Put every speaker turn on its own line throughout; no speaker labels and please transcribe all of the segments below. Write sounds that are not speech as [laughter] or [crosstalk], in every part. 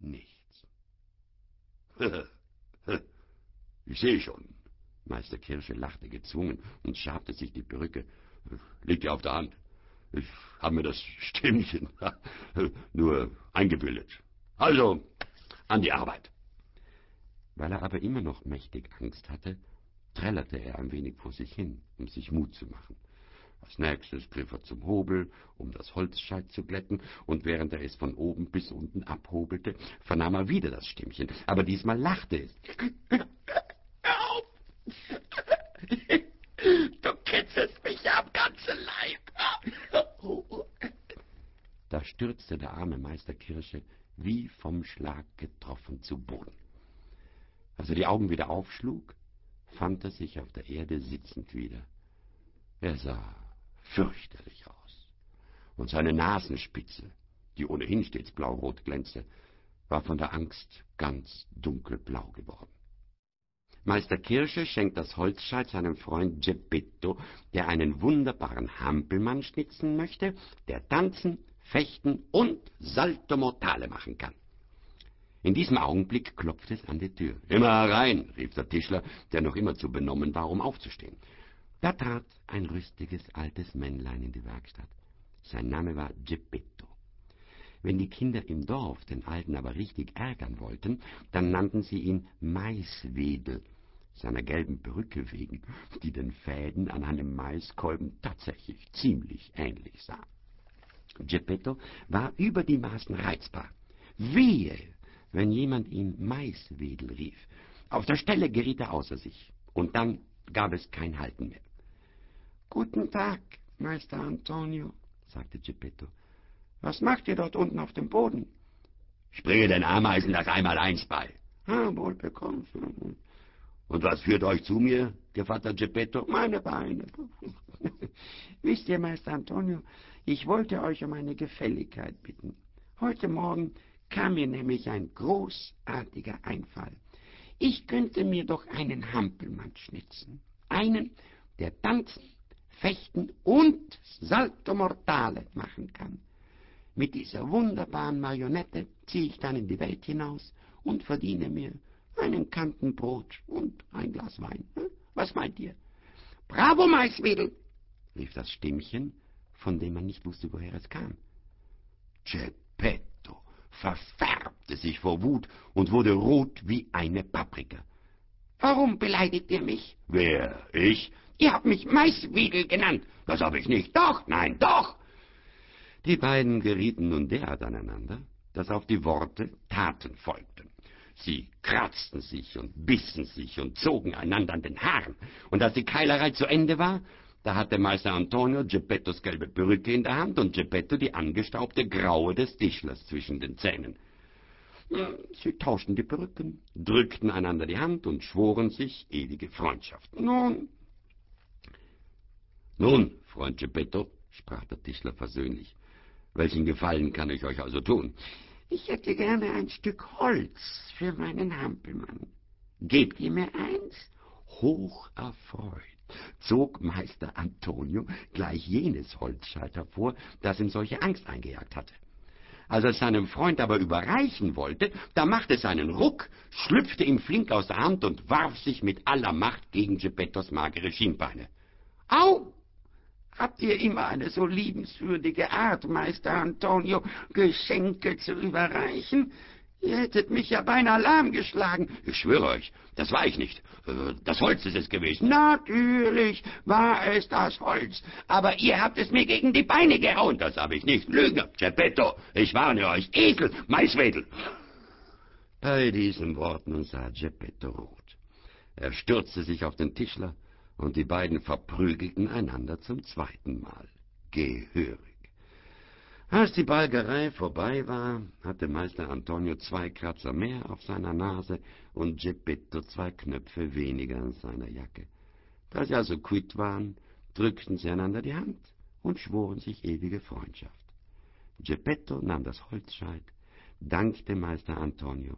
Nichts. [laughs] ich sehe schon. Meister Kirsche lachte gezwungen und schabte sich die Perücke. Liegt ja auf der Hand. Ich habe mir das Stimmchen [laughs] nur eingebildet. Also, an die Arbeit. Weil er aber immer noch mächtig Angst hatte, trällerte er ein wenig vor sich hin, um sich Mut zu machen. Als nächstes griff er zum Hobel, um das Holzscheit zu glätten, und während er es von oben bis unten abhobelte, vernahm er wieder das Stimmchen, aber diesmal lachte es.
Du kitzelst mich am ganzen Leib.
Da stürzte der arme Meister Kirsche wie vom Schlag getroffen zu Boden. Als er die Augen wieder aufschlug, fand er sich auf der Erde sitzend wieder. Er sah fürchterlich aus. Und seine Nasenspitze, die ohnehin stets blaurot glänzte, war von der Angst ganz dunkelblau geworden. Meister Kirsche schenkt das Holzscheit seinem Freund Geppetto, der einen wunderbaren Hampelmann schnitzen möchte, der tanzen, fechten und Salto Mortale machen kann. In diesem Augenblick klopft es an die Tür. Immer herein, rief der Tischler, der noch immer zu benommen war, um aufzustehen. Da trat ein rüstiges altes Männlein in die Werkstatt. Sein Name war Geppetto. Wenn die Kinder im Dorf den Alten aber richtig ärgern wollten, dann nannten sie ihn Maiswedel, seiner gelben Perücke wegen, die den Fäden an einem Maiskolben tatsächlich ziemlich ähnlich sah. Geppetto war über die Maßen reizbar. Wehe, wenn jemand ihn Maiswedel rief. Auf der Stelle geriet er außer sich, und dann gab es kein Halten mehr.
Guten Tag, Meister Antonio, sagte Geppetto. Was macht ihr dort unten auf dem Boden?
Ich bringe den Ameisen das Einmaleins bei.
Ah, wohl bekommen.
Und was führt euch zu mir, Gevatter Geppetto?
Meine Beine. Wisst ihr, Meister Antonio, ich wollte euch um eine Gefälligkeit bitten. Heute Morgen kam mir nämlich ein großartiger Einfall. Ich könnte mir doch einen Hampelmann schnitzen. Einen, der tanzen, fechten und Salto Mortale machen kann. Mit dieser wunderbaren Marionette ziehe ich dann in die Welt hinaus und verdiene mir einen Kanten Brot und ein Glas Wein. Hm? Was meint ihr? Bravo, Maiswedel! rief das Stimmchen, von dem man nicht wusste, woher es kam.
Geppetto verfärbte sich vor Wut und wurde rot wie eine Paprika.
Warum beleidigt ihr mich?
Wer? Ich?
Ihr habt mich Maiswedel genannt.
Das habe ich nicht. Doch, nein, doch. Die beiden gerieten nun derart aneinander, dass auf die Worte Taten folgten. Sie kratzten sich und bissen sich und zogen einander an den Haaren. Und als die Keilerei zu Ende war, da hatte Meister Antonio Geppettos gelbe Perücke in der Hand und Geppetto die angestaubte Graue des Tischlers zwischen den Zähnen. Sie tauschten die Perücken, drückten einander die Hand und schworen sich ewige Freundschaft. Nun, nun, Freund Geppetto, sprach der Tischler versöhnlich, welchen Gefallen kann ich euch also tun?
Ich hätte gerne ein Stück Holz für meinen Hampelmann. Gebt ihr mir eins?
Hoch erfreut zog Meister Antonio gleich jenes Holzscheit hervor, das ihm solche Angst eingejagt hatte. Als er es seinem Freund aber überreichen wollte, da machte es einen Ruck, schlüpfte ihm flink aus der Hand und warf sich mit aller Macht gegen Geppettos magere Schienbeine.
Au! Habt ihr immer eine so liebenswürdige Art, Meister Antonio, Geschenke zu überreichen? Ihr hättet mich ja beinahe lahmgeschlagen.
Ich schwöre euch, das war ich nicht. Äh, das Holz ist es gewesen.
Natürlich war es das Holz, aber ihr habt es mir gegen die Beine gehauen.
Das habe ich nicht. Lügner, Geppetto, ich warne euch. Esel, Maiswedel. Bei diesen Worten sah Geppetto rot. Er stürzte sich auf den Tischler, und die beiden verprügelten einander zum zweiten Mal. Gehörig. Als die Balgerei vorbei war, hatte Meister Antonio zwei Kratzer mehr auf seiner Nase und Geppetto zwei Knöpfe weniger an seiner Jacke. Da sie also quitt waren, drückten sie einander die Hand und schworen sich ewige Freundschaft. Geppetto nahm das Holzscheit, dankte Meister Antonio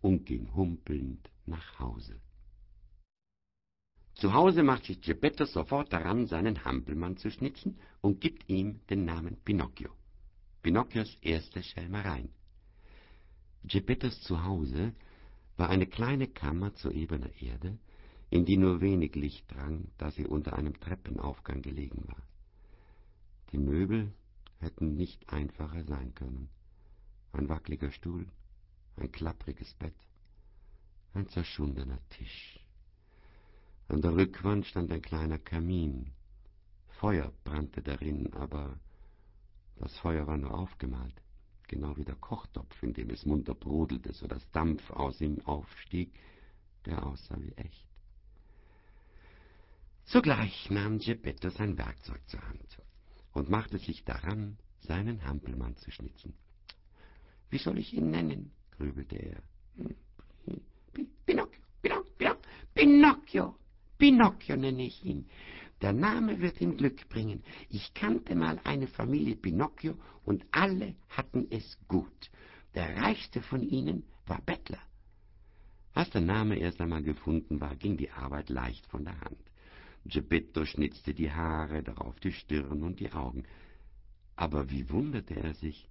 und ging humpelnd nach Hause. Zu Hause macht sich Geppetto sofort daran, seinen Hampelmann zu schnitzen und gibt ihm den Namen Pinocchio. Pinocchios erste Schelmereien. Geppettos Zuhause war eine kleine Kammer zu ebener Erde, in die nur wenig Licht drang, da sie unter einem Treppenaufgang gelegen war. Die Möbel hätten nicht einfacher sein können. Ein wackeliger Stuhl, ein klappriges Bett, ein zerschundener Tisch. An der Rückwand stand ein kleiner Kamin. Feuer brannte darin, aber das Feuer war nur aufgemalt, genau wie der Kochtopf, in dem es munter brodelte, so dass Dampf aus ihm aufstieg, der aussah wie echt. Sogleich nahm Geppetto sein Werkzeug zur Hand und machte sich daran, seinen Hampelmann zu schnitzen.
Wie soll ich ihn nennen? grübelte er. Pinocchio, Pinocchio, Pinocchio, Pinocchio nenne ich ihn. Der Name wird ihm Glück bringen. Ich kannte mal eine Familie Pinocchio und alle hatten es gut. Der reichste von ihnen war Bettler.
Als der Name erst einmal gefunden war, ging die Arbeit leicht von der Hand. Geppetto schnitzte die Haare, darauf die Stirn und die Augen. Aber wie wunderte er sich,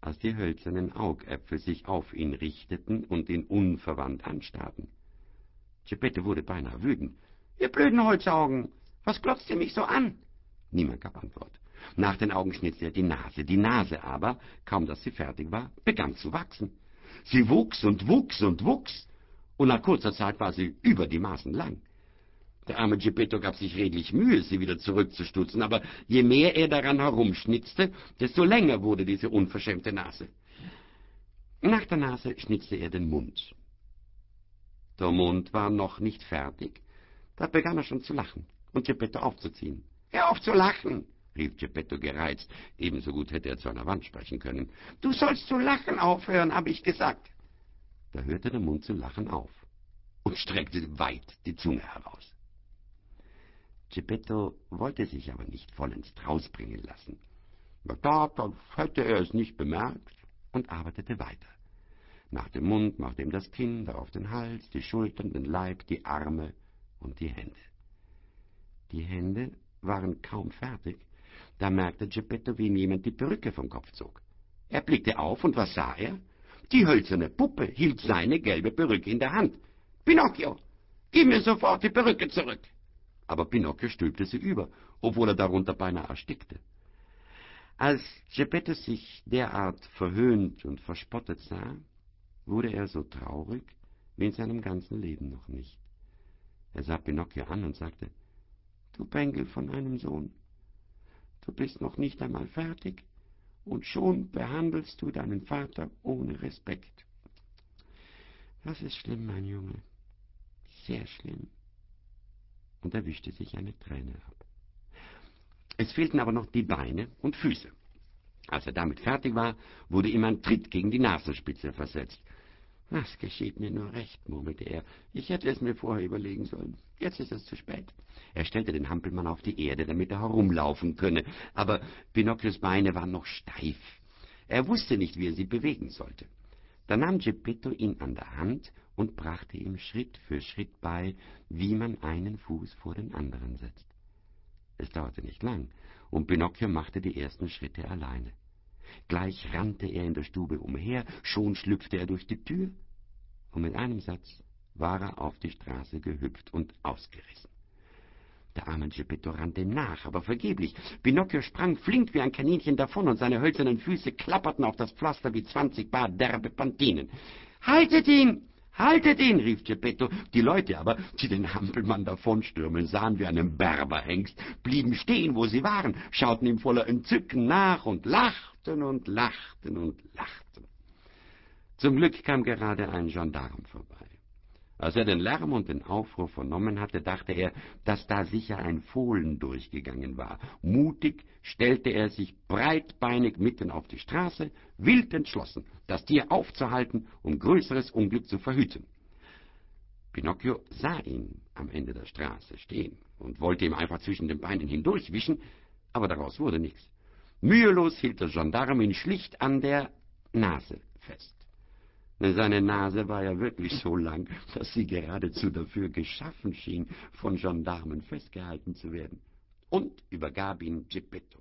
als die hölzernen Augäpfel sich auf ihn richteten und ihn unverwandt anstarrten. Geppetto wurde beinahe wütend.
»Ihr blöden Holzaugen, was glotzt ihr mich so an?«
Niemand gab Antwort. Nach den Augen schnitzte er die Nase. Die Nase aber, kaum dass sie fertig war, begann zu wachsen. Sie wuchs und wuchs und wuchs, und nach kurzer Zeit war sie über die Maßen lang. Der arme Geppetto gab sich redlich Mühe, sie wieder zurückzustutzen, aber je mehr er daran herumschnitzte, desto länger wurde diese unverschämte Nase. Nach der Nase schnitzte er den Mund. Der Mund war noch nicht fertig, da begann er schon zu lachen und Geppetto aufzuziehen.
»Hör auf zu lachen!«
rief Geppetto gereizt. Ebenso gut hätte er zu einer Wand sprechen können.
»Du sollst zu lachen aufhören, habe ich gesagt.«
Da hörte der Mund zu lachen auf und streckte weit die Zunge heraus. Geppetto wollte sich aber nicht vollends rausbringen lassen. Da, da hätte er es nicht bemerkt und arbeitete weiter. Nach dem Mund machte ihm das Kinn, darauf den Hals, die Schultern, den Leib, die Arme und die Hände. Die Hände waren kaum fertig, da merkte Geppetto, wie ihm jemand die Perücke vom Kopf zog. Er blickte auf, und was sah er? Die hölzerne Puppe hielt seine gelbe Perücke in der Hand. »Pinocchio, gib mir sofort die Perücke zurück!« aber Pinocchio stülpte sie über, obwohl er darunter beinahe erstickte. Als Geppetto sich derart verhöhnt und verspottet sah, wurde er so traurig wie in seinem ganzen Leben noch nicht. Er sah Pinocchio an und sagte, »Du Bengel von einem Sohn, du bist noch nicht einmal fertig, und schon behandelst du deinen Vater ohne Respekt. Das ist schlimm, mein Junge, sehr schlimm.« und er wischte sich eine Träne ab. Es fehlten aber noch die Beine und Füße. Als er damit fertig war, wurde ihm ein Tritt gegen die Nasenspitze versetzt. »Das geschieht mir nur recht«, murmelte er. »Ich hätte es mir vorher überlegen sollen. Jetzt ist es zu spät.« Er stellte den Hampelmann auf die Erde, damit er herumlaufen könne, aber Pinocchios Beine waren noch steif. Er wusste nicht, wie er sie bewegen sollte. Da nahm Geppetto ihn an der Hand und brachte ihm Schritt für Schritt bei, wie man einen Fuß vor den anderen setzt. Es dauerte nicht lang, und Pinocchio machte die ersten Schritte alleine. Gleich rannte er in der Stube umher, schon schlüpfte er durch die Tür, und mit einem Satz war er auf die Straße gehüpft und ausgerissen. Der arme Geppetto rannte ihm nach, aber vergeblich. Pinocchio sprang flink wie ein Kaninchen davon, und seine hölzernen Füße klapperten auf das Pflaster wie zwanzig Bar derbe Pantinen. »Haltet ihn! Haltet ihn!« rief Geppetto. Die Leute aber, die den Hampelmann davonstürmen sahen wie einen Berberhengst, blieben stehen, wo sie waren, schauten ihm voller Entzücken nach und lachten und lachten und lachten. Zum Glück kam gerade ein Gendarm vorbei. Als er den Lärm und den Aufruhr vernommen hatte, dachte er, dass da sicher ein Fohlen durchgegangen war. Mutig stellte er sich breitbeinig mitten auf die Straße, wild entschlossen, das Tier aufzuhalten, um größeres Unglück zu verhüten. Pinocchio sah ihn am Ende der Straße stehen und wollte ihm einfach zwischen den Beinen hindurchwischen, aber daraus wurde nichts. Mühelos hielt der Gendarm ihn schlicht an der Nase fest. Seine Nase war ja wirklich so lang, dass sie geradezu dafür geschaffen schien, von Gendarmen festgehalten zu werden, und übergab ihn Geppetto.